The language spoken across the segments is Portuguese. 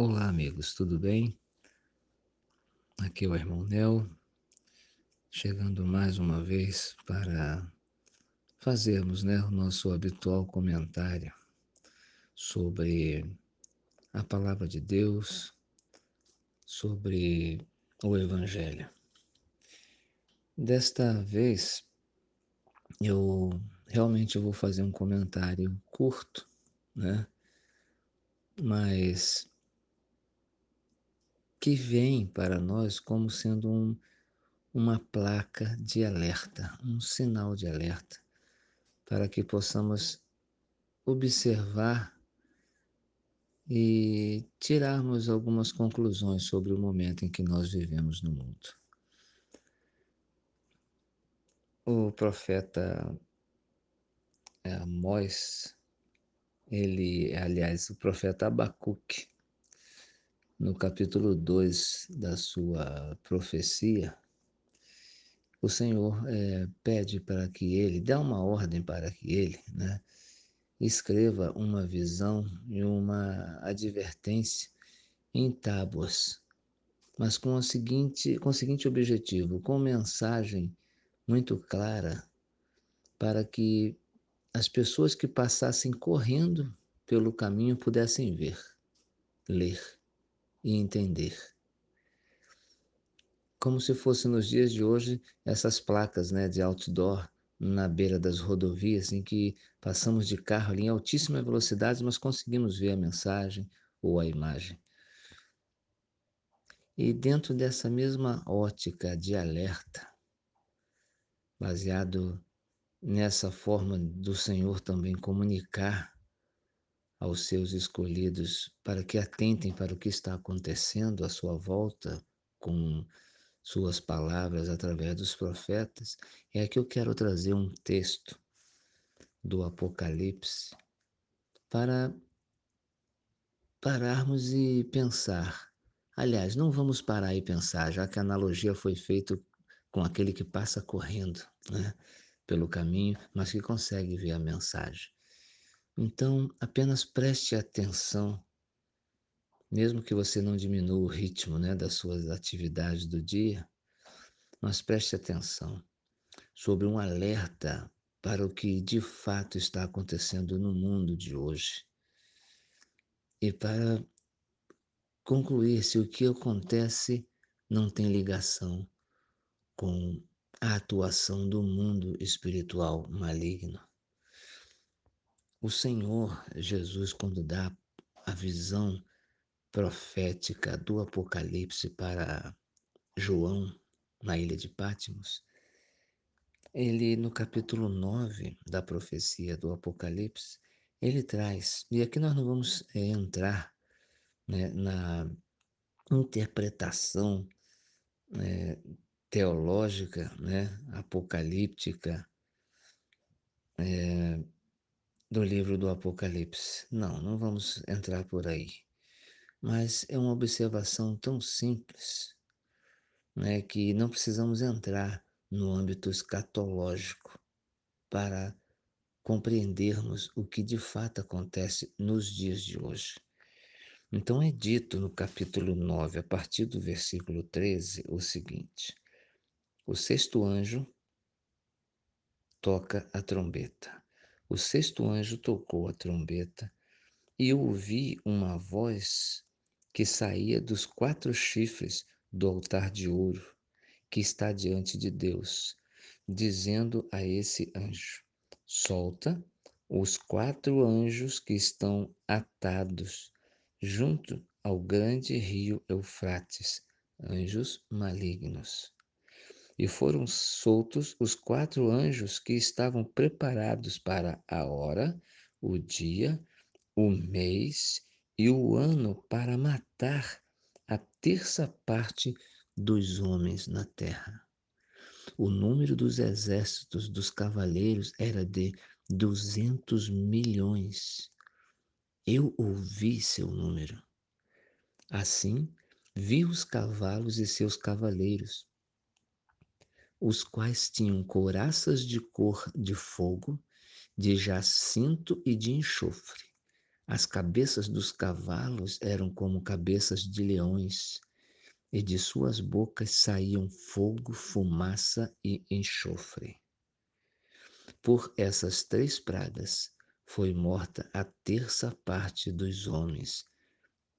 Olá, amigos, tudo bem? Aqui é o irmão Nel, chegando mais uma vez para fazermos né, o nosso habitual comentário sobre a palavra de Deus, sobre o Evangelho. Desta vez, eu realmente vou fazer um comentário curto, né? Mas que vem para nós como sendo um, uma placa de alerta, um sinal de alerta, para que possamos observar e tirarmos algumas conclusões sobre o momento em que nós vivemos no mundo. O profeta é, Amós, ele, aliás, o profeta Abacuque, no capítulo 2 da sua profecia, o Senhor é, pede para que ele, dá uma ordem para que ele, né, escreva uma visão e uma advertência em tábuas, mas com o seguinte, com o seguinte objetivo, com mensagem muito clara para que as pessoas que passassem correndo pelo caminho pudessem ver, ler e entender. Como se fosse nos dias de hoje essas placas né, de outdoor na beira das rodovias em que passamos de carro ali em altíssima velocidade, mas conseguimos ver a mensagem ou a imagem. E dentro dessa mesma ótica de alerta, baseado nessa forma do Senhor também comunicar aos seus escolhidos para que atentem para o que está acontecendo à sua volta com suas palavras através dos profetas, é que eu quero trazer um texto do Apocalipse para pararmos e pensar. Aliás, não vamos parar e pensar, já que a analogia foi feita com aquele que passa correndo né, pelo caminho, mas que consegue ver a mensagem. Então, apenas preste atenção, mesmo que você não diminua o ritmo né, das suas atividades do dia, mas preste atenção sobre um alerta para o que de fato está acontecendo no mundo de hoje. E para concluir se o que acontece não tem ligação com a atuação do mundo espiritual maligno. O Senhor Jesus, quando dá a visão profética do Apocalipse para João, na ilha de Pátimos, ele, no capítulo 9 da profecia do Apocalipse, ele traz, e aqui nós não vamos é, entrar né, na interpretação é, teológica, né, apocalíptica, é, do livro do Apocalipse. Não, não vamos entrar por aí. Mas é uma observação tão simples né, que não precisamos entrar no âmbito escatológico para compreendermos o que de fato acontece nos dias de hoje. Então é dito no capítulo 9, a partir do versículo 13, o seguinte: O sexto anjo toca a trombeta. O sexto anjo tocou a trombeta e ouvi uma voz que saía dos quatro chifres do altar de ouro que está diante de Deus, dizendo a esse anjo: Solta os quatro anjos que estão atados junto ao grande rio Eufrates, anjos malignos e foram soltos os quatro anjos que estavam preparados para a hora, o dia, o mês e o ano para matar a terça parte dos homens na terra. O número dos exércitos dos cavaleiros era de duzentos milhões. Eu ouvi seu número. Assim, vi os cavalos e seus cavaleiros os quais tinham couraças de cor de fogo, de jacinto e de enxofre. As cabeças dos cavalos eram como cabeças de leões, e de suas bocas saíam fogo, fumaça e enxofre. Por essas três pragas foi morta a terça parte dos homens,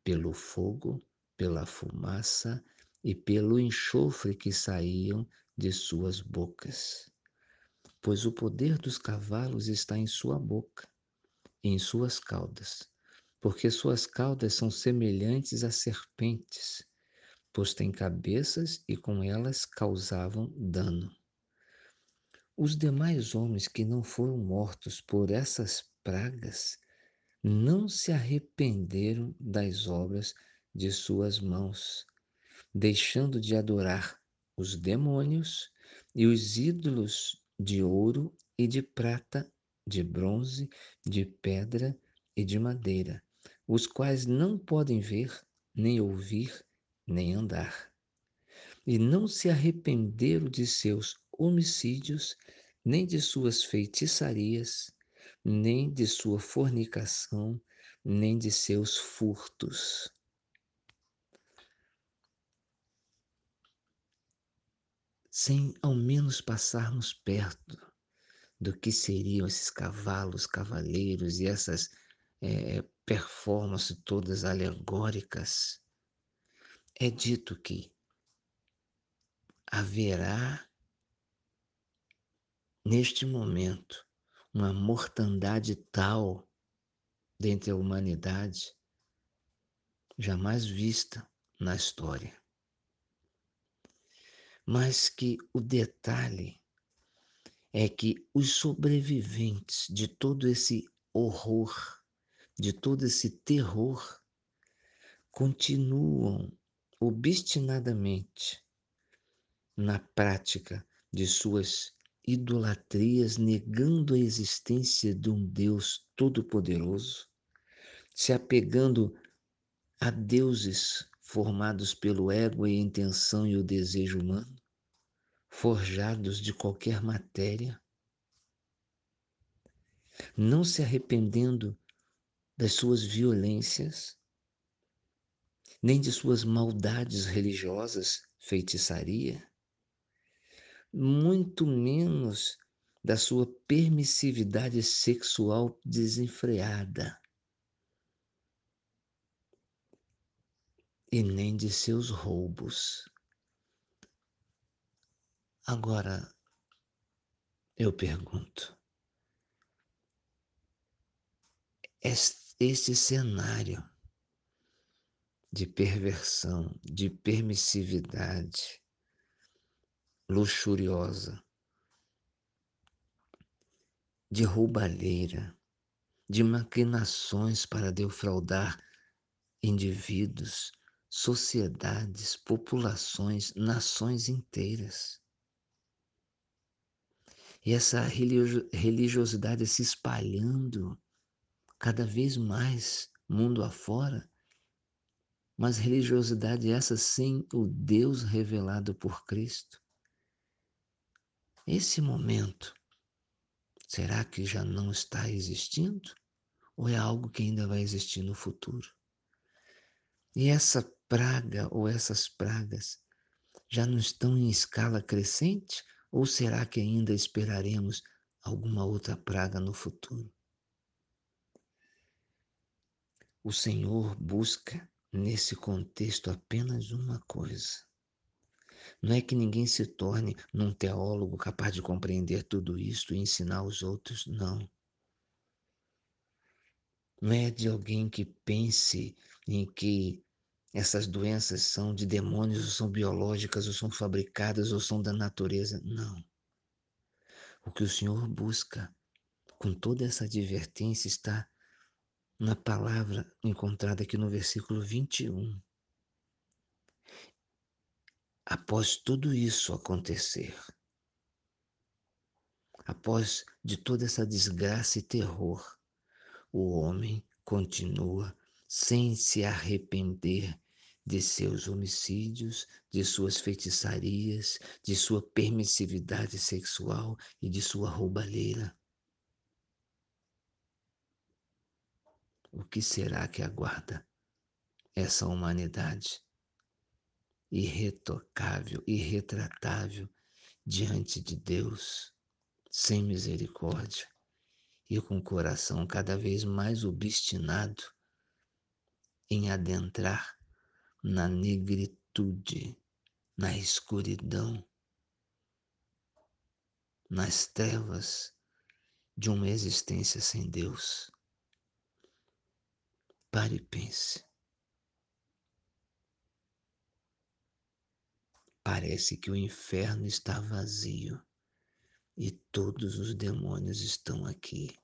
pelo fogo, pela fumaça e pelo enxofre que saíam de suas bocas. Pois o poder dos cavalos está em sua boca em suas caudas, porque suas caudas são semelhantes a serpentes, pois têm cabeças e com elas causavam dano. Os demais homens que não foram mortos por essas pragas não se arrependeram das obras de suas mãos, deixando de adorar os demônios e os ídolos de ouro e de prata, de bronze, de pedra e de madeira, os quais não podem ver, nem ouvir, nem andar. E não se arrependeram de seus homicídios, nem de suas feitiçarias, nem de sua fornicação, nem de seus furtos. Sem ao menos passarmos perto do que seriam esses cavalos, cavaleiros e essas é, performances todas alegóricas, é dito que haverá neste momento uma mortandade tal dentre a humanidade jamais vista na história. Mas que o detalhe é que os sobreviventes de todo esse horror, de todo esse terror, continuam obstinadamente na prática de suas idolatrias, negando a existência de um Deus todo-poderoso, se apegando a deuses formados pelo ego e a intenção e o desejo humano, forjados de qualquer matéria, não se arrependendo das suas violências, nem de suas maldades religiosas, feitiçaria, muito menos da sua permissividade sexual desenfreada. E nem de seus roubos. Agora, eu pergunto: este cenário de perversão, de permissividade, luxuriosa, de roubalheira, de maquinações para defraudar indivíduos, sociedades, populações, nações inteiras. E essa religiosidade se espalhando cada vez mais mundo afora, mas religiosidade essa sem o Deus revelado por Cristo. Esse momento, será que já não está existindo? Ou é algo que ainda vai existir no futuro? E essa praga ou essas pragas já não estão em escala crescente? Ou será que ainda esperaremos alguma outra praga no futuro? O Senhor busca nesse contexto apenas uma coisa: não é que ninguém se torne num teólogo capaz de compreender tudo isso e ensinar os outros, não. Não é de alguém que pense em que essas doenças são de demônios, ou são biológicas, ou são fabricadas, ou são da natureza. Não. O que o Senhor busca com toda essa advertência está na palavra encontrada aqui no versículo 21. Após tudo isso acontecer, após de toda essa desgraça e terror, o homem continua sem se arrepender de seus homicídios, de suas feitiçarias, de sua permissividade sexual e de sua roubalheira. O que será que aguarda essa humanidade irretocável, irretratável diante de Deus, sem misericórdia e com o coração cada vez mais obstinado em adentrar na negritude, na escuridão, nas trevas de uma existência sem Deus. Pare e pense. Parece que o inferno está vazio e todos os demônios estão aqui.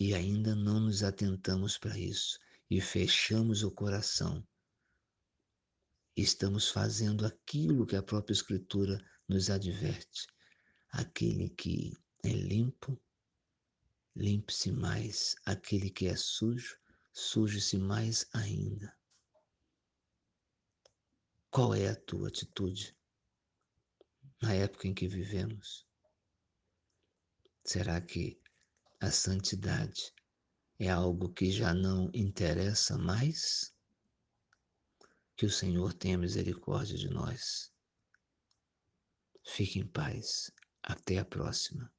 E ainda não nos atentamos para isso e fechamos o coração. Estamos fazendo aquilo que a própria Escritura nos adverte. Aquele que é limpo limpe-se mais. Aquele que é sujo, suje-se mais ainda. Qual é a tua atitude na época em que vivemos? Será que a santidade é algo que já não interessa mais? Que o Senhor tenha misericórdia de nós. Fique em paz. Até a próxima.